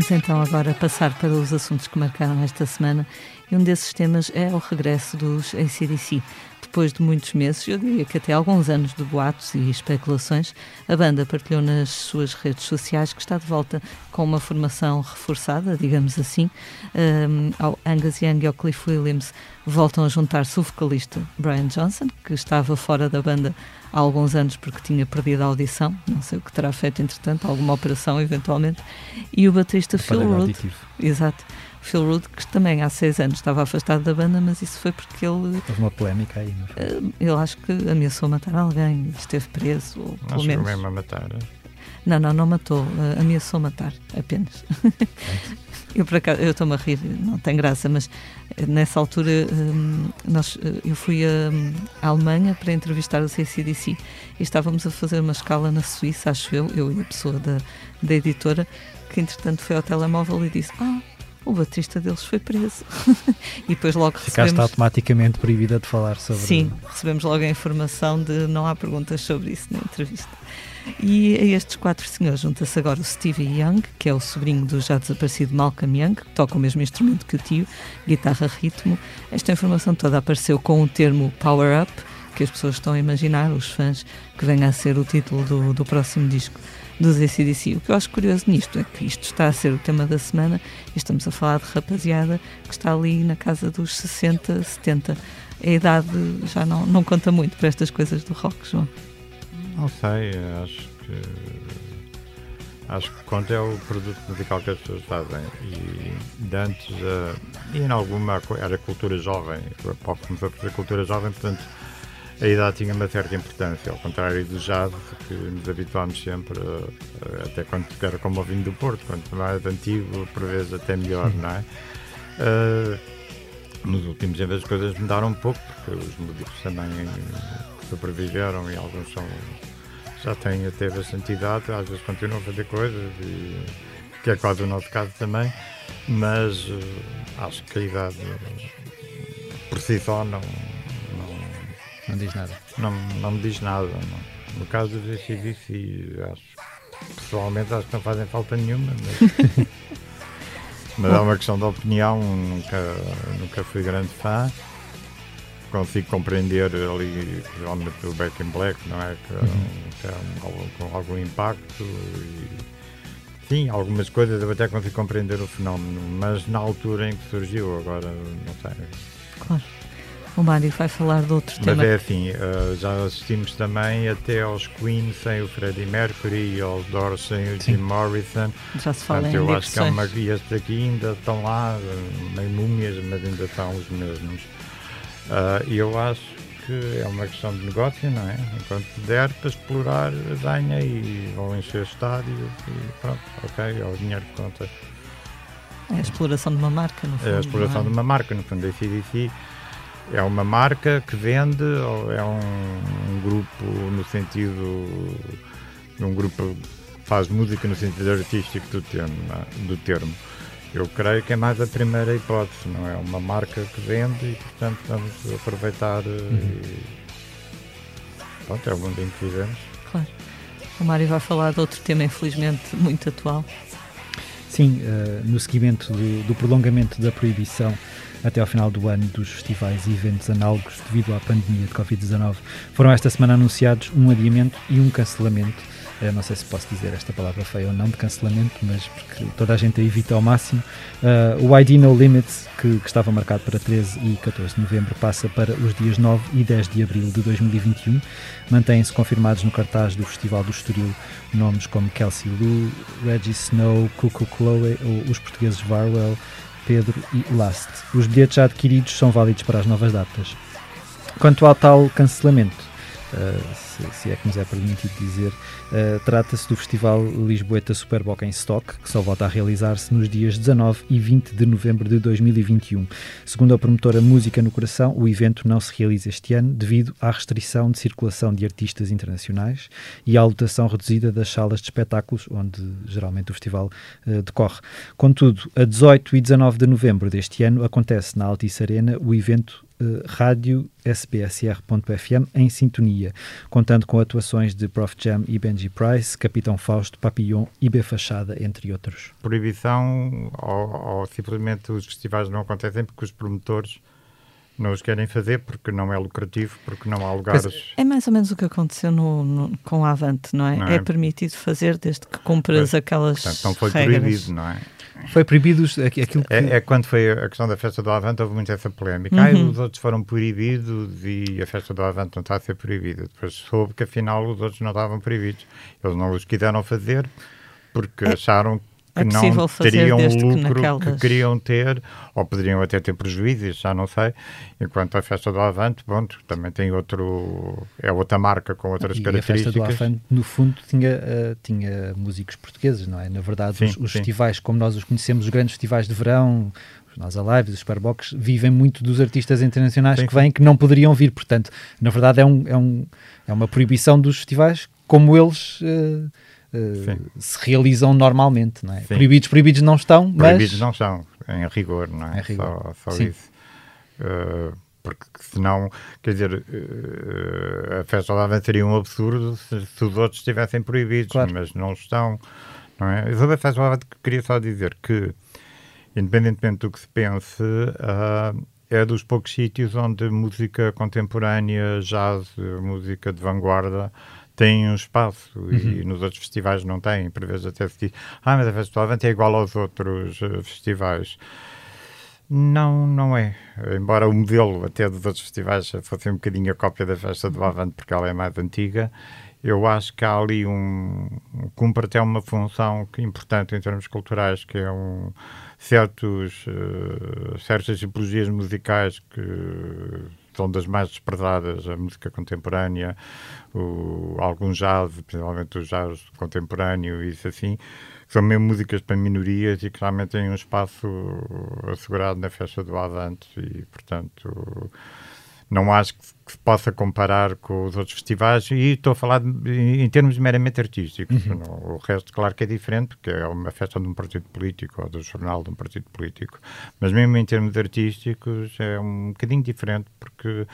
Vamos então agora passar para os assuntos que marcaram esta semana e um desses temas é o regresso dos ACDC. Depois de muitos meses, eu diria que até alguns anos de boatos e especulações, a banda partilhou nas suas redes sociais que está de volta com uma formação reforçada, digamos assim. Um, ao Angus Young e ao Cliff Williams voltam a juntar-se o vocalista Brian Johnson, que estava fora da banda há alguns anos porque tinha perdido a audição, não sei o que terá feito entretanto, alguma operação eventualmente, e o baterista Phil Rudd. Exato. Phil Rudd, que também há seis anos estava afastado da banda, mas isso foi porque ele. Houve uma polémica aí, não foi? Eh, ele acho que ameaçou matar alguém, esteve preso, ou pelo acho menos. mesmo a matar. É? Não, não, não matou, uh, ameaçou matar apenas. eu por acaso, eu estou-me a rir, não tem graça, mas eh, nessa altura um, nós, eu fui a Alemanha para entrevistar o CCDC e estávamos a fazer uma escala na Suíça, acho eu, eu e a pessoa da, da editora, que entretanto foi ao telemóvel e disse: Ah, o baterista deles foi preso. e depois logo Ficaste recebemos... automaticamente proibida de falar sobre... Sim, recebemos logo a informação de não há perguntas sobre isso na entrevista. E a estes quatro senhores junta-se agora o Stevie Young, que é o sobrinho do já desaparecido Malcolm Young, que toca o mesmo instrumento que o tio, guitarra ritmo. Esta informação toda apareceu com o termo Power Up, que as pessoas estão a imaginar, os fãs, que venha a ser o título do, do próximo disco dos ACDC. O que eu acho curioso nisto é que isto está a ser o tema da semana e estamos a falar de rapaziada que está ali na casa dos 60, 70. A idade já não, não conta muito para estas coisas do rock, João. Não sei, acho que acho que conta é o produto musical que as pessoas fazem e de antes uh, e em alguma era cultura jovem, o pop começou a fazer cultura jovem, portanto a idade tinha uma certa importância, ao contrário do jazz, que nos habituámos sempre, até quando era como o vinho do Porto, quanto mais antigo, por vezes até melhor, não é? Uh, nos últimos anos as coisas mudaram um pouco, porque os músicos também sobreviveram e alguns são, já têm até bastante idade, às vezes continuam a fazer coisas, e, que é quase o nosso caso também, mas acho que a idade por si só. Não, não diz nada. Não, não me diz nada. Não. No caso dos ACDC, acho. Pessoalmente acho que não fazem falta nenhuma, mas. mas é uma questão de opinião, nunca, nunca fui grande fã. Consigo compreender ali, o Back in Black, não é? Que, uhum. que é um, com algum impacto e Sim, algumas coisas eu até consigo compreender o fenómeno, mas na altura em que surgiu, agora não sei. Claro. O Mário vai falar de outro mas tema. Mas é assim, uh, já assistimos também até aos Queen sem o Freddie Mercury e aos Doors sem o Sim. Jim Morrison. Já se fala Portanto, em Eu acho que é uma, e estes aqui ainda estão lá, meio múmias, mas ainda são os mesmos. Uh, e eu acho que é uma questão de negócio, não é? Enquanto der para explorar, ganha e vão encher estádios e pronto, ok, é o dinheiro que conta. É a exploração de uma marca, no fundo. É a exploração é? de uma marca, no fundo, a CDC é uma marca que vende ou é um, um grupo no sentido um grupo que faz música no sentido artístico do termo, é? do termo. Eu creio que é mais a primeira hipótese, não é? Uma marca que vende e, portanto, vamos aproveitar eh, uhum. e. Pronto, é o mundo em que vivemos. Claro. O Mário vai falar de outro tema, infelizmente, muito atual. Sim, uh, no seguimento do, do, prolongamento da proibição até ao final do ano dos festivais e eventos análogos devido à pandemia de Covid-19, foram esta semana anunciados um adiamento e um cancelamento eu não sei se posso dizer esta palavra feia ou não de cancelamento, mas porque toda a gente a evita ao máximo. Uh, o ID No Limits, que, que, estava marcado para 13 e 14 de novembro, passa para os dias 9 e 10 de abril de 2021. Mantêm-se confirmados no cartaz do Festival do Estoril nomes como Kelsey Lu, Reggie Snow, Cuckoo Chloe ou os portugueses Varwell, Pedro e Last. Os bilhetes já adquiridos são válidos para as novas datas. Quanto ao tal cancelamento, se, se, é que nos é permitido dizer, Uh, Trata-se do Festival Lisboeta Superboc em Stock, que só volta a realizar-se nos dias 19 e 20 de novembro de 2021. Segundo a promotora Música no Coração, o evento não se realiza este ano devido à restrição de circulação de artistas internacionais e à lotação reduzida das salas de espetáculos, onde geralmente o festival uh, decorre. Contudo, a 18 e 19 de novembro deste ano acontece na Altice Arena o evento uh, rádio sbsr.fm em sintonia, contando com atuações de Prof Jam e Benji Price, Capitão Fausto, Papillon e B Fachada, entre outros. Proibição ou, ou simplesmente os festivais não acontecem porque os promotores não os querem fazer porque não é lucrativo, porque não há lugares. é mais ou menos o que aconteceu no, no, com a Avante, não é? Não é? é? permitido fazer desde que cumpras aquelas. Portanto, não foi regras. proibido, não é? Foi proibido aquilo que... é, é, quando foi a questão da festa do Avante, houve muito essa polémica. Uhum. Ah, os outros foram proibidos e a festa do Avante não está a ser proibida. Depois soube que afinal os outros não estavam proibidos. Eles não os quiseram fazer porque é. acharam que é não teriam o lucro que, naquelas... que, queriam ter, ou poderiam até ter prejuízos, já não sei. Enquanto a festa do Avante, pronto, também tem outro, é outra marca com outras e características. a festa do Avante, no fundo, tinha, uh, tinha músicos portugueses, não é? Na verdade, sim, os, os festivais, como nós os conhecemos, os grandes festivais de verão, os Nós Alive, os Superbox, vivem muito dos artistas internacionais sim, que vêm que não poderiam vir. Portanto, na verdade, é, um, é, um, é uma proibição dos festivais como eles. Uh, uh, se realizam normalmente, não é? Proibidos, proibidos não estão, mas... Proibidos não são, em rigor, não é? Em rigor. Só, só isso. Uh, porque senão, quer dizer, uh, a festa lá seria um absurdo se, se, os outros estivessem proibidos, claro. mas não estão, não é? Sobre a festa lá queria só dizer que, independentemente do que se pense, uh, é dos poucos sítios onde música contemporânea, jazz, música de vanguarda têm um espaço uhum. e nos outros festivais não têm. Por vezes até se diz, ah, mas a Festa do Avante é igual aos outros uh, festivais. Não, não é. Embora o modelo até dos outros festivais fosse um bocadinho a cópia da Festa do Avante, porque ela é mais antiga, eu acho que há ali um. cumpre até uma função que, importante em termos culturais, que é um. certos. Uh, certas tipologias musicais que são das mais desprezadas, a música contemporânea, o, algum jazz, principalmente o jazz contemporâneo, isso assim, são mesmo músicas para minorias e que realmente têm um espaço assegurado na festa do Avante e, portanto, não acho que, possa comparar com os outros festivais e estou a falar de, em, em, termos meramente artísticos. Uhum. O resto, claro que é diferente, porque é uma festa de um partido político ou do jornal de um partido político, mas mesmo em termos artísticos é um bocadinho diferente, porque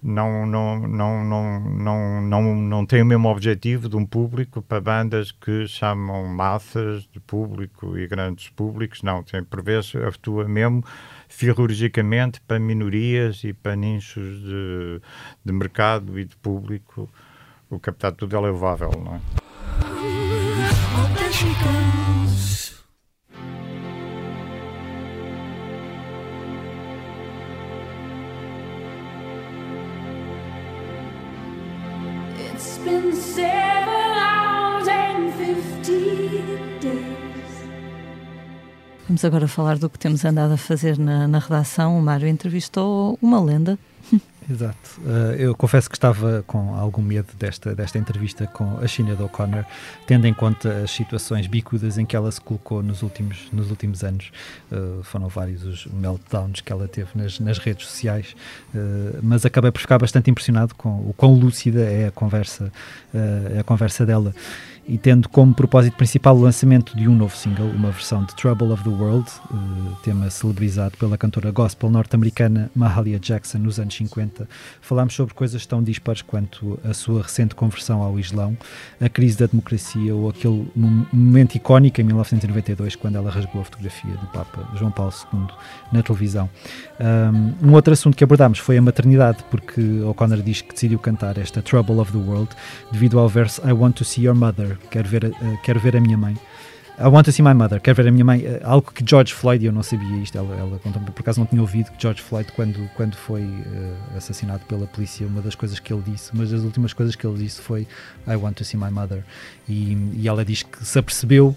não, não, não, não, não, não, não tem o mesmo objetivo de um público para bandas que chamam massas de público e grandes públicos. Não, tem, por vezes atua mesmo cirurgicamente para minorias e para nichos de, de mercado e de público. O captar tudo é louvável, não é? Vamos agora falar do que temos andado a fazer na, na redação. O Mário entrevistou uma lenda. Exato. Uh, eu confesso que estava com algum medo desta, desta entrevista com a China O'Connor, tendo em conta as situações bicudas em que ela se colocou nos últimos, nos últimos anos. Uh, foram vários os meltdowns que ela teve nas, nas redes sociais, uh, mas acabei por ficar bastante impressionado com o quão lúcida é a conversa, a conversa dela e tendo como propósito principal o lançamento de um novo single, uma versão de Trouble of the World, uh, tema celebrizado pela cantora gospel norte-americana Mahalia Jackson nos anos 50. Falámos sobre coisas tão dispares quanto a sua recente conversão ao Islão, a crise da democracia ou aquele momento icónico em 1992 quando ela rasgou a fotografia do Papa João Paulo II na televisão. Um outro assunto que abordámos foi a maternidade, porque O'Connor diz que decidiu cantar esta Trouble of the World devido ao verso I Want to See Your Mother quero ver, uh, quero ver a minha mãe. I want to see my mother, quero ver a minha mãe. Uh, algo que George Floyd, eu não sabia isto, ela, ela contou-me, por acaso não tinha ouvido que George Floyd, quando, quando foi uh, assassinado pela polícia, uma das coisas que ele disse, mas das últimas coisas que ele disse foi I want to see my mother. E, e ela diz que se apercebeu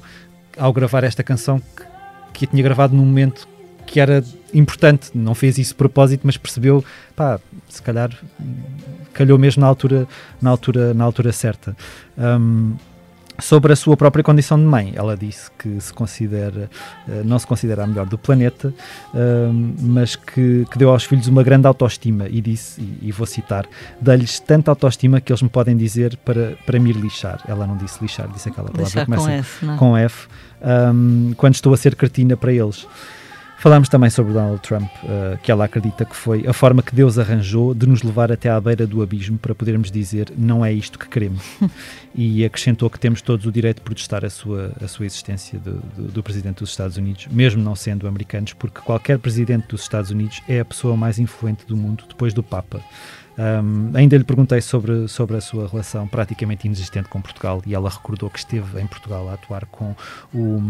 ao gravar esta canção que, que a tinha gravado num momento que era importante, não fez isso de propósito, mas percebeu, pá, se calhar calhou mesmo na altura, na altura, na altura certa. Um, Sobre a sua própria condição de mãe, ela disse que se considera, eh, não se considera a melhor do planeta, ehm, mas que, que deu aos filhos uma grande autoestima e disse, e, vou citar, dá-lhes tanta autoestima que eles me podem dizer para, para me lixar. Ela não disse lixar, disse aquela palavra lixar começa com F? É? com F um, quando estou a ser cretina para eles. Falámos também sobre Donald Trump, uh, que ela acredita que foi a forma que Deus arranjou de nos levar até à beira do abismo para podermos dizer não é isto que queremos. e acrescentou que temos todos o direito de protestar a sua, a sua existência do, do, do, presidente dos Estados Unidos, mesmo não sendo americanos, porque qualquer presidente dos Estados Unidos é a pessoa mais influente do mundo depois do Papa. Um, ainda lhe perguntei sobre, sobre a sua relação praticamente inexistente com Portugal e ela recordou que esteve em Portugal a atuar com o,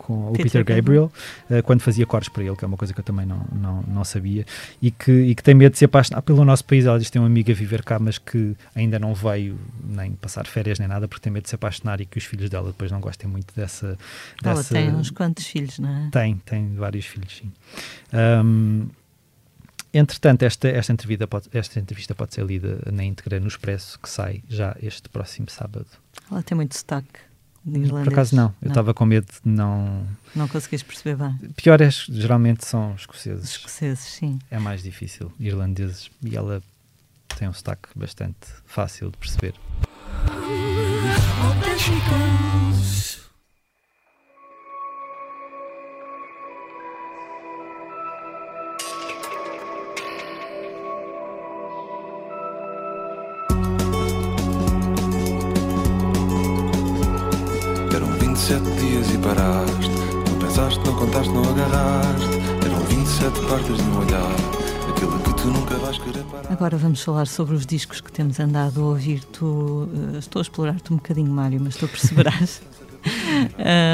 com Peter o Peter Gabriel, uh, quando fazia cores para ele, que é uma coisa que eu também não, não, não sabia, e que, e que tem medo de se apaixonar pelo nosso país. Ela diz que tem uma amiga a viver cá, mas que ainda não veio nem passar férias nem nada, porque tem medo de se apaixonar e que os filhos dela depois não gostem muito dessa. Ela dessa... tem uns quantos filhos, não é? Tem, tem vários filhos, sim. Um, Entretanto, esta, esta, entrevista pode, esta entrevista pode ser lida na íntegra no Expresso, que sai já este próximo sábado. Ela tem muito irlandês? Por acaso não, eu estava com medo de não. Não conseguiste perceber bem. Pior é, geralmente são escoceses. Escoceses, sim. É mais difícil. Irlandeses. E ela tem um sotaque bastante fácil de perceber. 27 partes de olhar. Aquilo que tu nunca vais querer parar. Agora vamos falar sobre os discos que temos andado a ouvir. Tu, uh, estou a explorar-te um bocadinho, Mário, mas tu perceberás.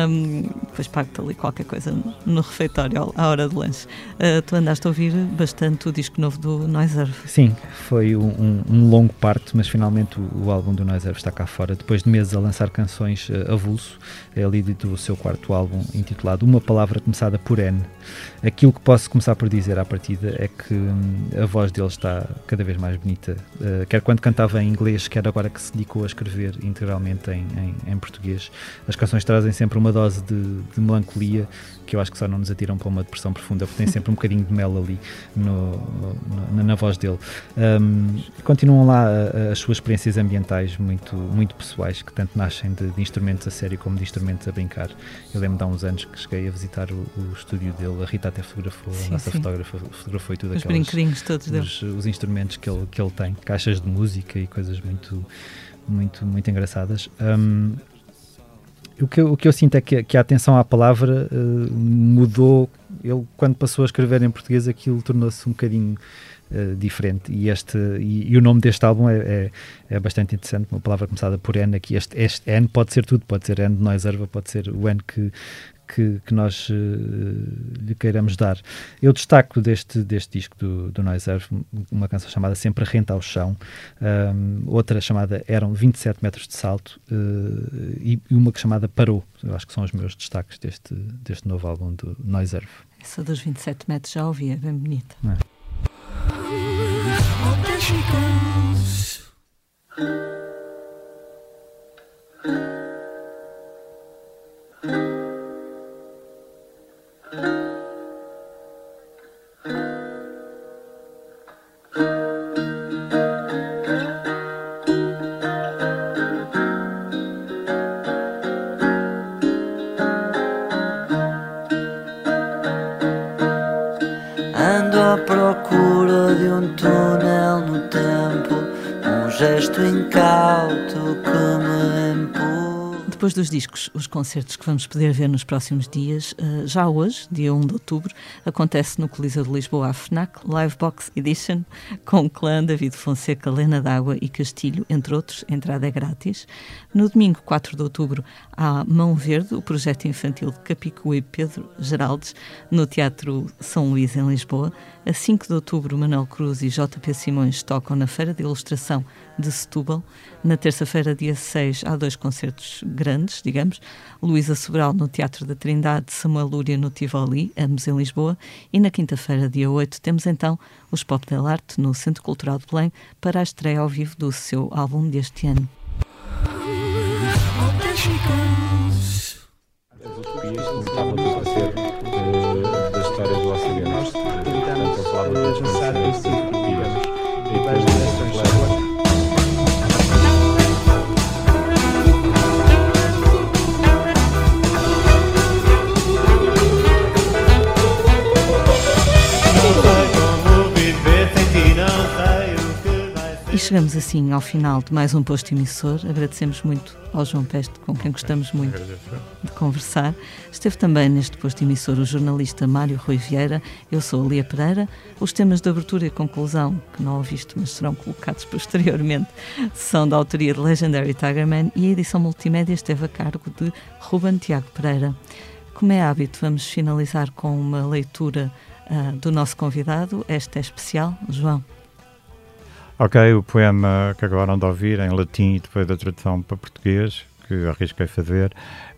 um, depois pago-te ali qualquer coisa no refeitório à hora do lanche. Uh, tu andaste a ouvir bastante o disco novo do Noiserve. Sim, foi um, um, longo parto, mas finalmente o, o álbum do Noiserve está cá fora. Depois de meses a lançar canções uh, avulso, ele editou o seu quarto álbum intitulado Uma Palavra Começada por N. Aquilo que posso começar por dizer à partida é que hum, a voz dele está cada vez mais bonita, uh, quer quando cantava em inglês, quer agora que se dedicou a escrever integralmente em, em, em português. As canções trazem sempre uma dose de, de, melancolia que eu acho que só não nos atiram para uma depressão profunda, porque tem sempre um bocadinho de mel ali no, no, na voz dele. Um, continuam lá as suas experiências ambientais muito, muito pessoais, que tanto nascem de, de instrumentos a sério como de instrumentos a brincar. Eu lembro de há uns anos que cheguei a visitar o, o estúdio dele, a Rita até fotografou, sim, a nossa sim. fotógrafa fotografou e tudo Os brinquedinhos todos os, os instrumentos que ele, que ele tem, caixas de música e coisas muito, muito, muito engraçadas. Um, o que, o que eu sinto é que, que a atenção à palavra uh, mudou. Ele, quando passou a escrever em português, aquilo tornou-se um bocadinho uh, diferente. E, este, e, e, o nome deste álbum é, é, é, bastante interessante. Uma palavra começada por N aqui. Este, este N pode ser tudo, pode ser N de Noiserva, pode ser o N que, que, que nós uh, lhe queiramos dar. Eu destaco deste, deste disco do, do Noiser uma canção chamada Sempre Renta ao Chão, um, outra chamada Eram 27 metros de salto uh, e uma chamada Parou. Eu acho que são os meus destaques deste, deste novo álbum do Noiser. Essa dos 27 metros já ouvi, é bem bonita. É. mundo à procura de um túnel no tempo, um gesto incauto que me empurra. Depois dos discos, os concertos que vamos poder ver nos próximos dias, uh, já hoje, dia 1 de outubro, acontece no Coliseu de Lisboa a FNAC Livebox Edition, com Clã, David Fonseca, Lena D'Água e Castilho, entre outros, entrada é grátis. No domingo, 4 de outubro, há Mão Verde, o projeto infantil de Capicu e Pedro Geraldes, no Teatro São Luís, em Lisboa. A 5 de outubro, Manuel Cruz e JP Simões tocam na Feira de Ilustração de Setúbal. Na terça-feira, dia 6, há dois concertos grandes, digamos. Luísa Sobral no Teatro da Trindade, Samuel Lúria no Tivoli, ambos em Lisboa. E na quinta-feira, dia 8, temos então os Pop del Arte no Centro Cultural de Belém para a estreia ao vivo do seu álbum deste ano. As utopias começavam a ser da história do Ocidente. Portanto, eu falava das utopias. E chegamos assim ao final de mais um posto emissor. Agradecemos muito ao João Peste, com quem gostamos muito de conversar. Esteve também neste posto emissor o jornalista Mário Rui Vieira. Eu sou a Lia Pereira. Os temas de abertura e conclusão, que não ouviste, mas serão colocados posteriormente, são da autoria de Legendary Tigerman e a edição multimédia esteve a cargo de Ruben Tiago Pereira. Como é hábito, vamos finalizar com uma leitura uh, do nosso convidado. Esta é especial, João. Ok, o poema que acabaram de ouvir em latim e depois da tradução para português, que arrisquei fazer,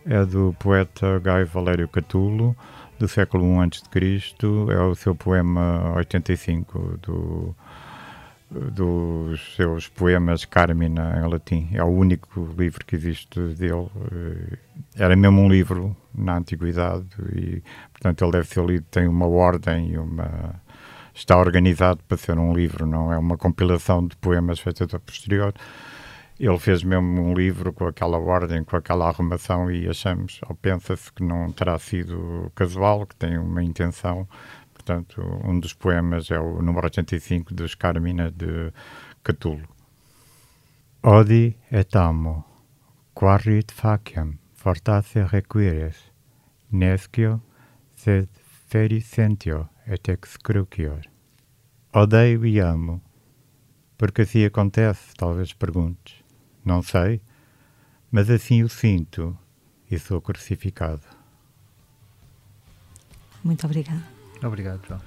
é do poeta Gai Valério Catulo, do século I a.C., é o seu poema 85 do, dos seus poemas Carmina em latim. É o único livro que existe dele. Eh, era mesmo um livro na antiguidade e, portanto, ele deve ser lido, tem uma ordem e uma está organizado para ser um livro, não é uma compilação de poemas feitos a posterior. Ele fez mesmo um livro com aquela ordem, com aquela arrumação e achamos, ou pensa-se que não terá sido casual, que tem uma intenção. Portanto, um dos poemas é o número 85 dos Carmina de Catulo. Odi et amo, quarit faciem, fortasse requires, nescio sed fericentio et excrucior. Odeio e amo. Porque assim acontece, talvez perguntes. Não sei, mas assim o sinto e sou crucificado. Muito obrigada. Obrigado, João.